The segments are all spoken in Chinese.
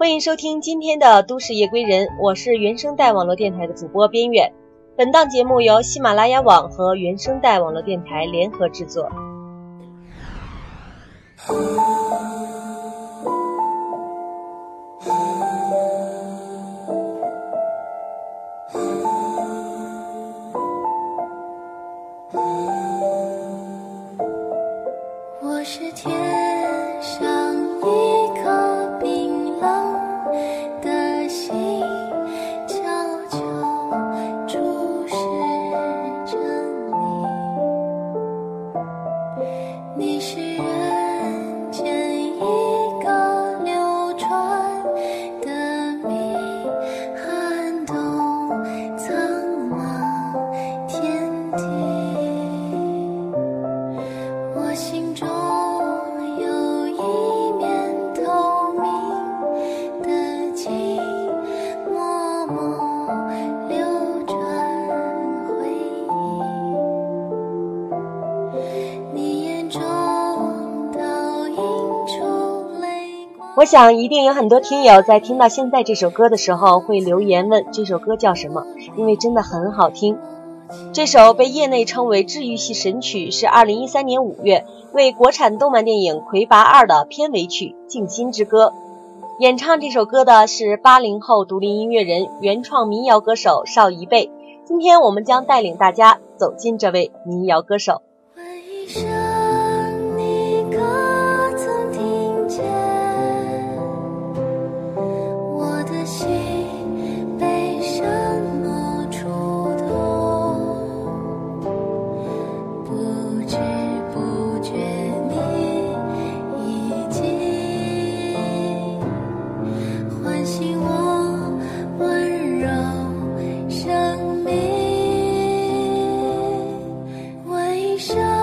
欢迎收听今天的都市夜归人，我是原声带网络电台的主播边远。本档节目由喜马拉雅网和原声带网络电台联合制作。我想，一定有很多听友在听到现在这首歌的时候，会留言问这首歌叫什么，因为真的很好听。这首被业内称为治愈系神曲，是2013年5月为国产动漫电影《魁拔二》的片尾曲《静心之歌》。演唱这首歌的是八零后独立音乐人、原创民谣歌手邵一贝。今天我们将带领大家走进这位民谣歌手。生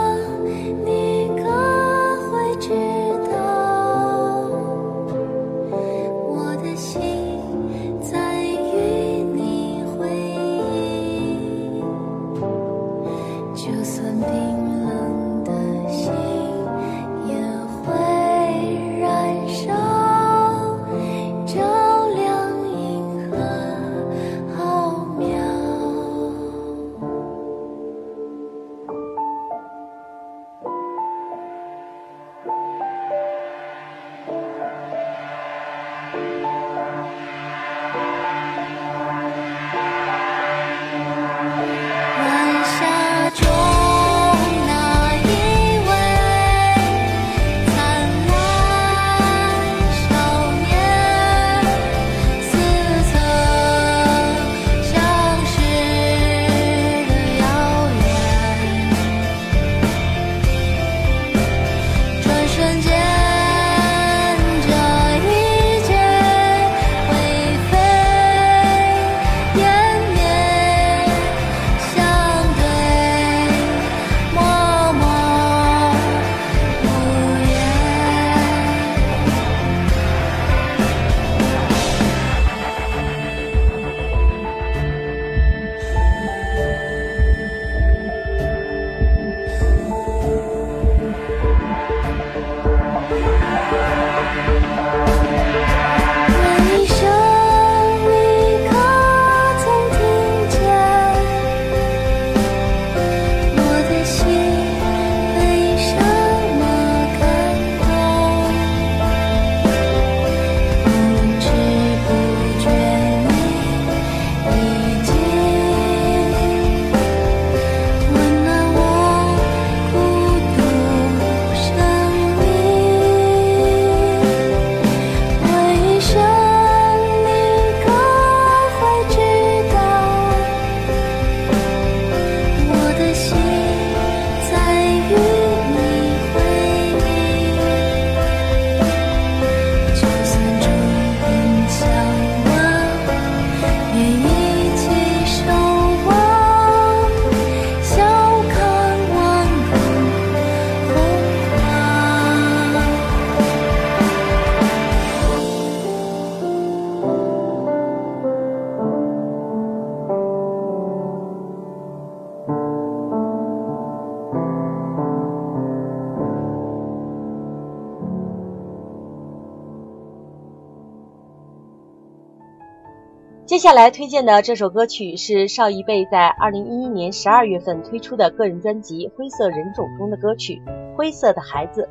接下来推荐的这首歌曲是邵一贝在二零一一年十二月份推出的个人专辑《灰色人种》中的歌曲《灰色的孩子》。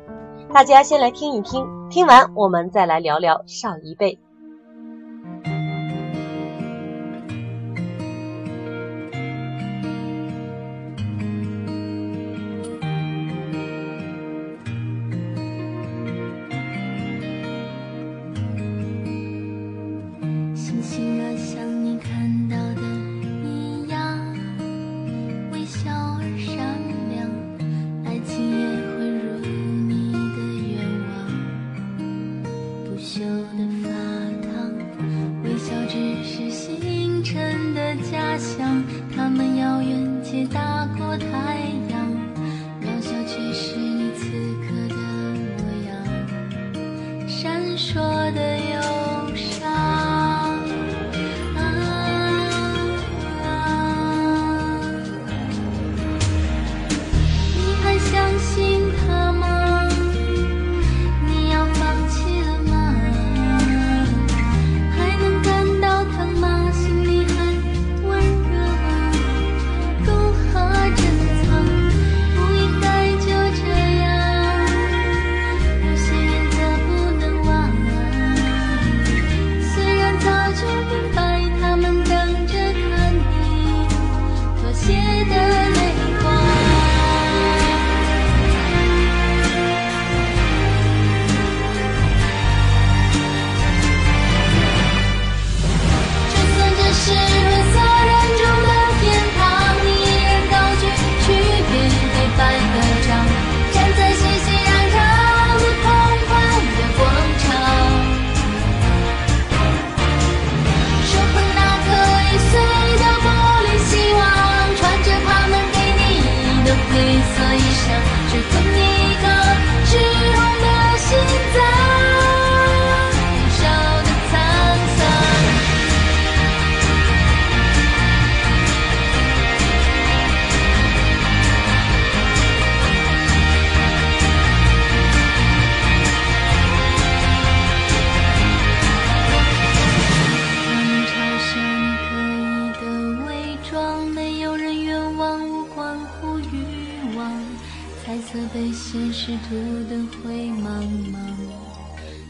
大家先来听一听，听完我们再来聊聊邵一贝。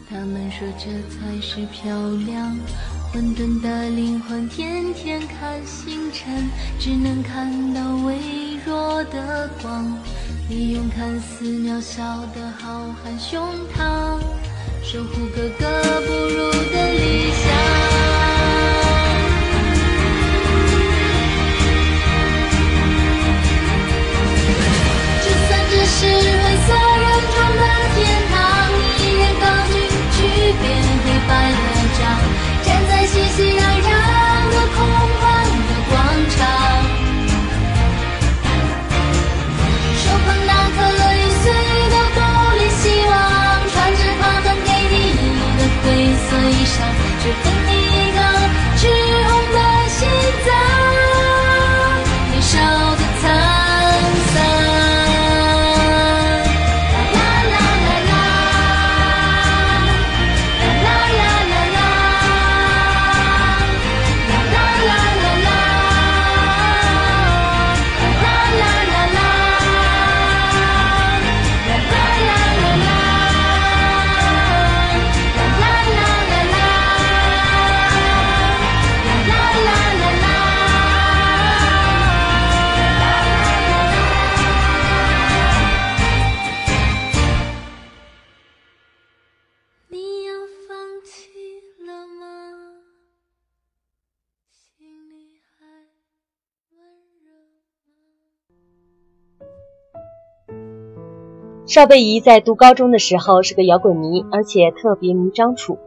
他们说这才是漂亮，混沌的灵魂天天看星辰，只能看到微弱的光。你用看似渺小的浩瀚胸膛，守护格格不入的理想。邵贝怡在读高中的时候是个摇滚迷，而且特别迷张楚。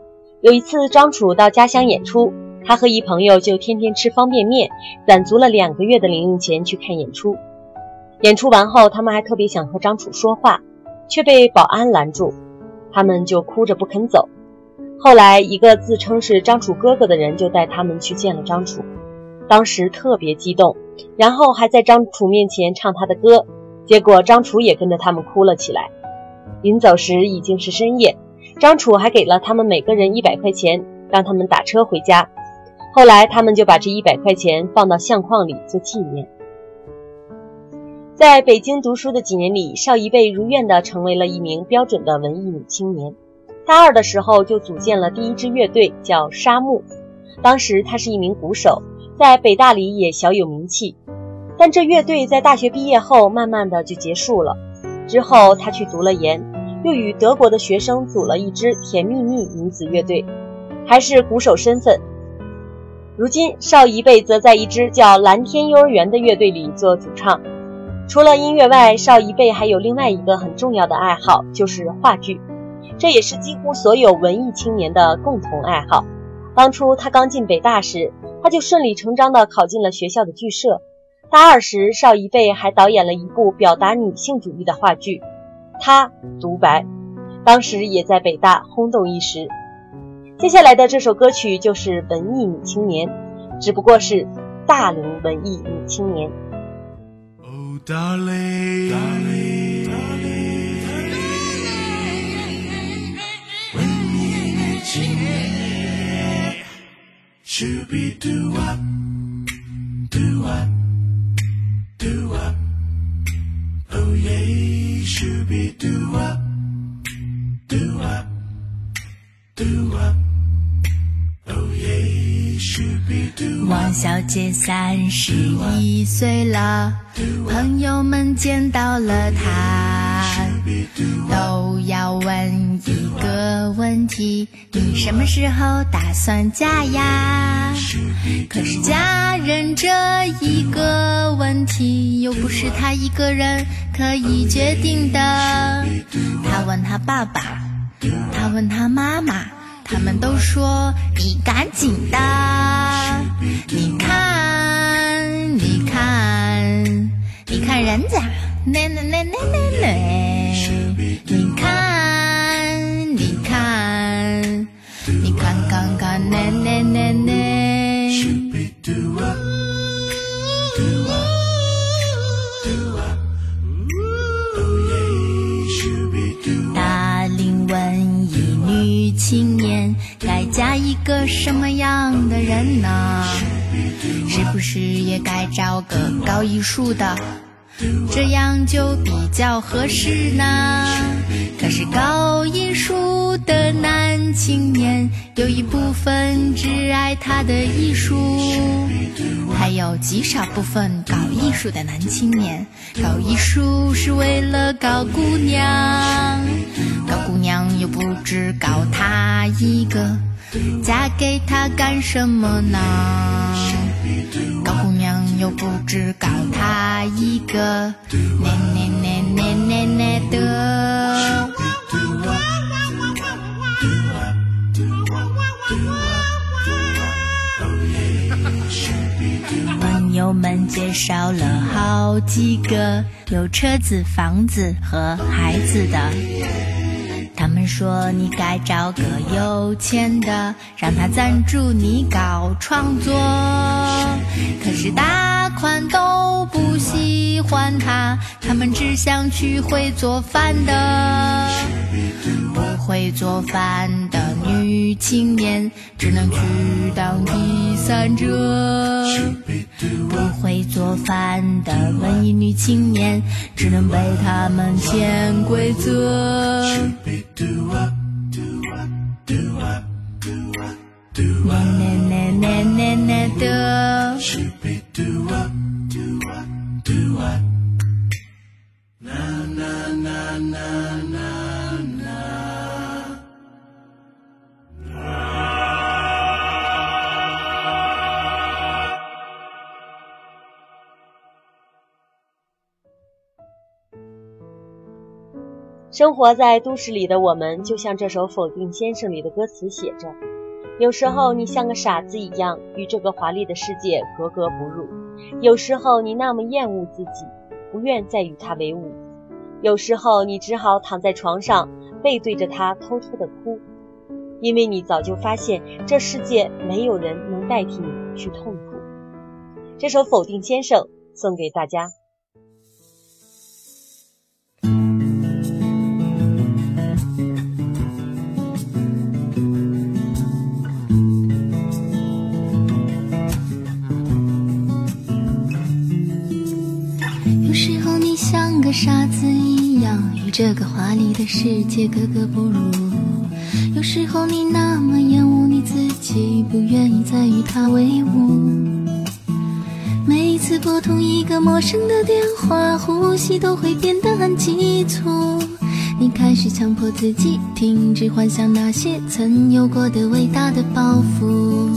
有一次张楚到家乡演出，他和一朋友就天天吃方便面，攒足了两个月的零用钱去看演出。演出完后，他们还特别想和张楚说话，却被保安拦住，他们就哭着不肯走。后来，一个自称是张楚哥哥的人就带他们去见了张楚，当时特别激动，然后还在张楚面前唱他的歌。结果张楚也跟着他们哭了起来。临走时已经是深夜，张楚还给了他们每个人一百块钱，让他们打车回家。后来他们就把这一百块钱放到相框里做纪念。在北京读书的几年里，邵一贝如愿地成为了一名标准的文艺女青年。大二的时候就组建了第一支乐队，叫沙木。当时她是一名鼓手，在北大里也小有名气。但这乐队在大学毕业后，慢慢的就结束了。之后他去读了研，又与德国的学生组了一支甜蜜蜜女子乐队，还是鼓手身份。如今邵一贝则在一支叫蓝天幼儿园的乐队里做主唱。除了音乐外，邵一贝还有另外一个很重要的爱好，就是话剧。这也是几乎所有文艺青年的共同爱好。当初他刚进北大时，他就顺理成章地考进了学校的剧社。大二时，邵一贝还导演了一部表达女性主义的话剧《他独白》，当时也在北大轰动一时。接下来的这首歌曲就是文艺女青年，只不过是大龄文艺女青年。Be do up, do up, do up. Oh yeah. 王小姐三十一岁了，朋友们见到了她，都要问一个问题：你什么时候打算嫁呀？可是嫁人这一个问题，又不是他一个人可以决定的。他问他爸爸，他问他妈妈。他们都说你赶紧的，你看，你看，你看人家，那那那那那那，青年该嫁一个什么样的人呢？是不是也该找个搞艺术的，这样就比较合适呢？可是搞艺术的男青年有一部分只爱他的艺术，还有极少部分搞艺术的男青年搞艺术是为了搞姑娘。搞姑娘又不只搞他一个，嫁给他干什么呢？高姑娘又不只搞他一个，那那那那那那的。朋友们介绍了好几个有车子、房子和孩子的。他们说你该找个有钱的，让他赞助你搞创作。可是大款都不喜欢他，他们只想娶会做饭的。不会做饭的女青年只能去当第三者。不会做饭的文艺女青年只能被他们潜规则。生活在都市里的我们，就像这首《否定先生》里的歌词写着：“有时候你像个傻子一样，与这个华丽的世界格格不入；有时候你那么厌恶自己，不愿再与他为伍；有时候你只好躺在床上，背对着他偷偷的哭，因为你早就发现这世界没有人能代替你去痛苦。”这首《否定先生》送给大家。这个华丽的世界格格不入。有时候你那么厌恶你自己，不愿意再与他为伍。每一次拨通一个陌生的电话，呼吸都会变得很急促。你开始强迫自己停止幻想那些曾有过的伟大的抱负。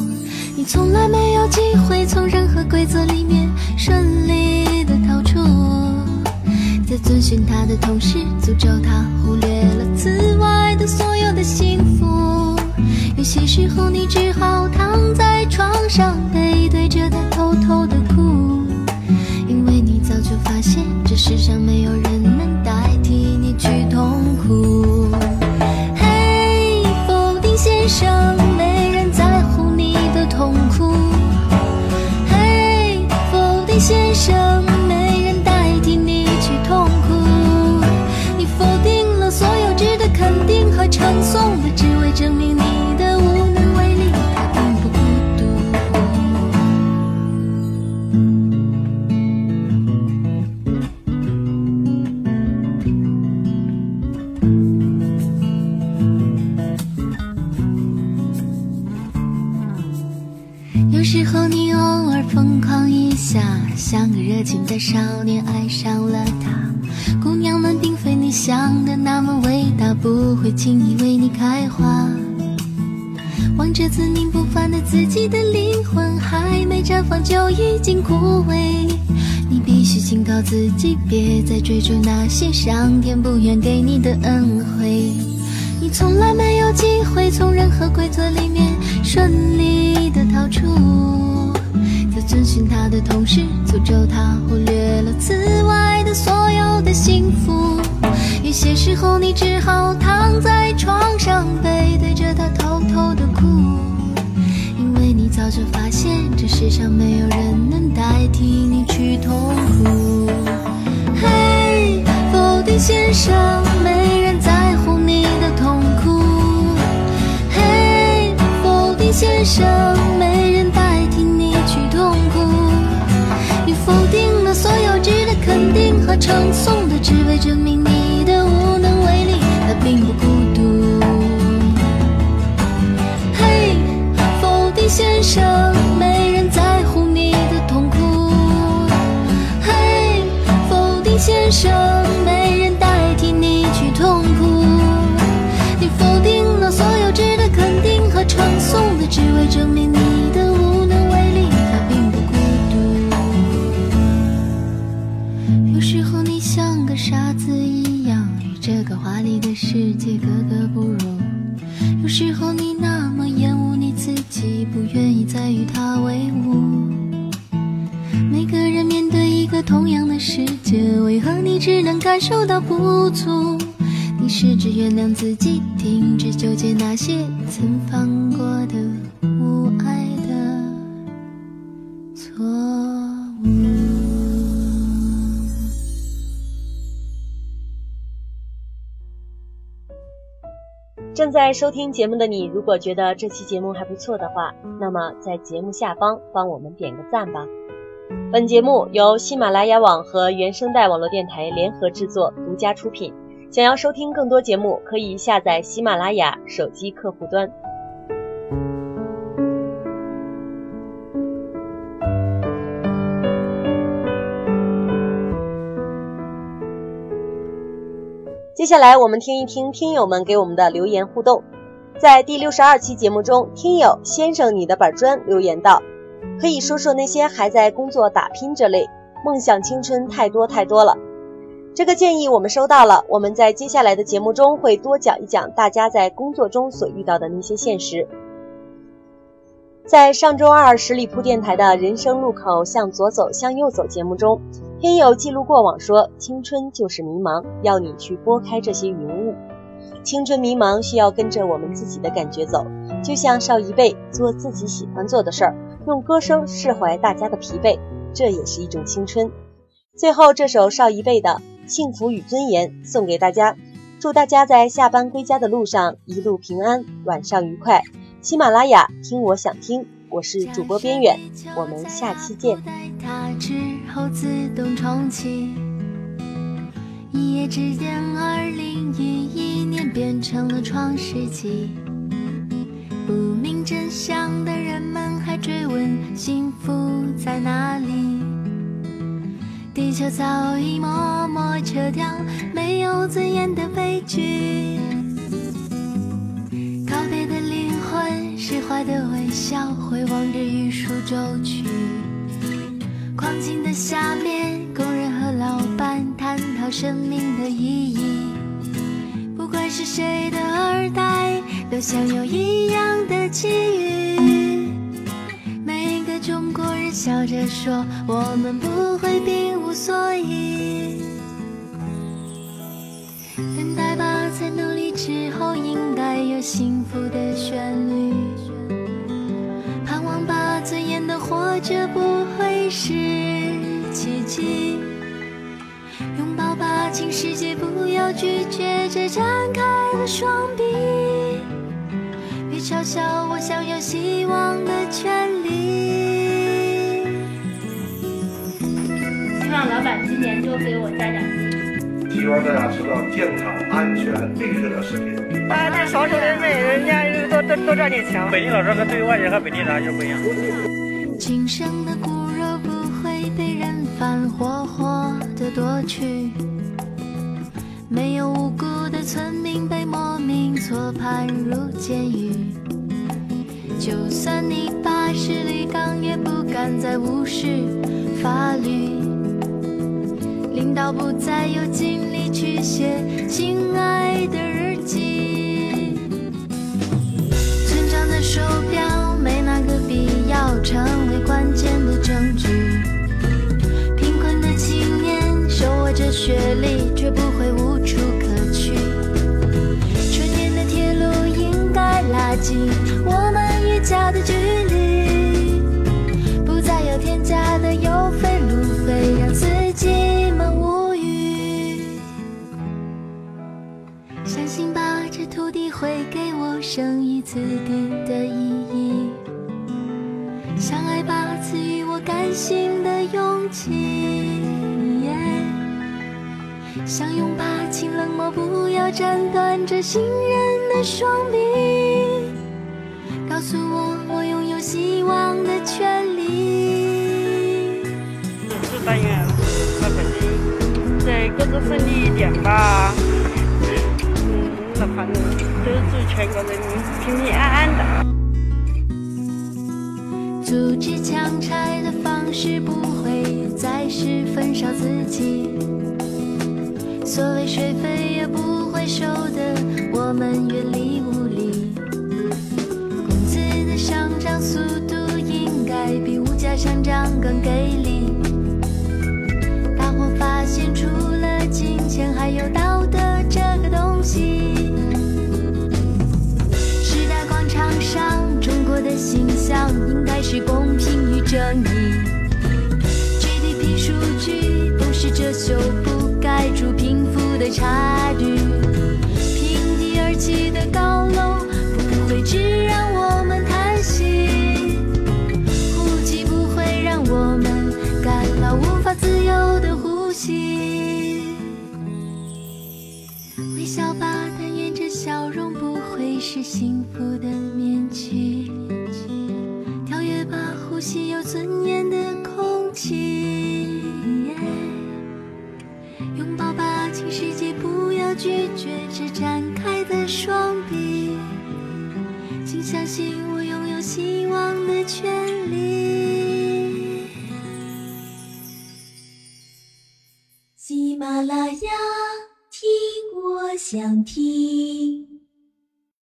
你从来没有机会从任何规则里面顺利，遵循他的同时，诅咒他忽略了此外的所有的幸福。有些时候，你只好躺在床上，时候你偶尔疯狂一下，像个热情的少年爱上了她。姑娘们并非你想的那么伟大，不会轻易为你开花。望着自命不凡的自己的灵魂，还没绽放就已经枯萎。你必须警告自己，别再追逐那些上天不愿给你的恩惠。你从来没有机会从任何规则里面顺利的逃出，在遵循他的同时，诅咒他忽略了此外的所有的幸福。有些时候，你只好躺在床上，背对着他偷偷的哭，因为你早就发现，这世上没有人能代替你去痛苦。嘿，否定先生，没生，没人代替你去痛苦。你否定了所有值得肯定和称颂的，只为证明你的无能为力，他并不孤独。嘿，否定先生，个傻子一样，与这个华丽的世界格格不入。有时候你那么厌恶你自己，不愿意再与他为伍。每个人面对一个同样的世界，为何你只能感受到不足？你试着原谅自己，停止纠结那些曾犯过的正在收听节目的你，如果觉得这期节目还不错的话，那么在节目下方帮我们点个赞吧。本节目由喜马拉雅网和原声带网络电台联合制作，独家出品。想要收听更多节目，可以下载喜马拉雅手机客户端。接下来我们听一听听友们给我们的留言互动。在第六十二期节目中，听友先生你的板砖留言道：“可以说说那些还在工作打拼这类，梦想青春太多太多了。”这个建议我们收到了，我们在接下来的节目中会多讲一讲大家在工作中所遇到的那些现实。在上周二十里铺电台的人生路口向左走向右走节目中，听友记录过往说：“青春就是迷茫，要你去拨开这些云雾。青春迷茫需要跟着我们自己的感觉走，就像少一辈做自己喜欢做的事儿，用歌声释怀大家的疲惫，这也是一种青春。”最后这首少一辈的《幸福与尊严》送给大家，祝大家在下班归家的路上一路平安，晚上愉快。喜马拉雅听我想听，我是主播边远，我们下期见。它之后自动重启。一夜之间，二零一一年变成了创世纪。不明真相的人们还追问幸福在哪里。地球早已默默撤掉没有尊严的悲剧。告别的灵魂，释怀的微笑，回望着玉树舟去。矿井的下面，工人和老板探讨生命的意义。不管是谁的二代，都享有一样的机遇。每个中国人笑着说，我们不会病无所以。等待吧，在努力之后，应该有幸福的旋律。尊严的活着不会是奇迹。拥抱吧，请世界不要拒绝这展开的双臂。别嘲笑我享有希望的权利。希望老板今年多给我加奖金。希望大家吃到健康、安全、绿色的食品。大家对少数人民人家多多多赚点钱。北京老师和对外人和本地人就不一样。今生的骨肉不会被人贩活活的夺去，没有无辜的村民被莫名错判入监狱。就算你把实力刚，也不敢再无视法律。领导不再有精力去写亲爱的日雪里相拥吧，请冷漠不要斩断这信任的双臂。告诉我，我拥有希望的权利。祝但愿老百姓在各自顺利一点吧。嗯，那反正都祝全国人民平平安安的。阻止强拆的方式不会再是焚烧自己，所谓税费也不会收的我们远离无理。工资的上涨速度应该比物价上涨更给力。大伙发现除了金钱，还有道德这个东西。时代广场上，中国的形象应该是公平与正义。GDP 数据不是遮羞布盖住贫富的差距。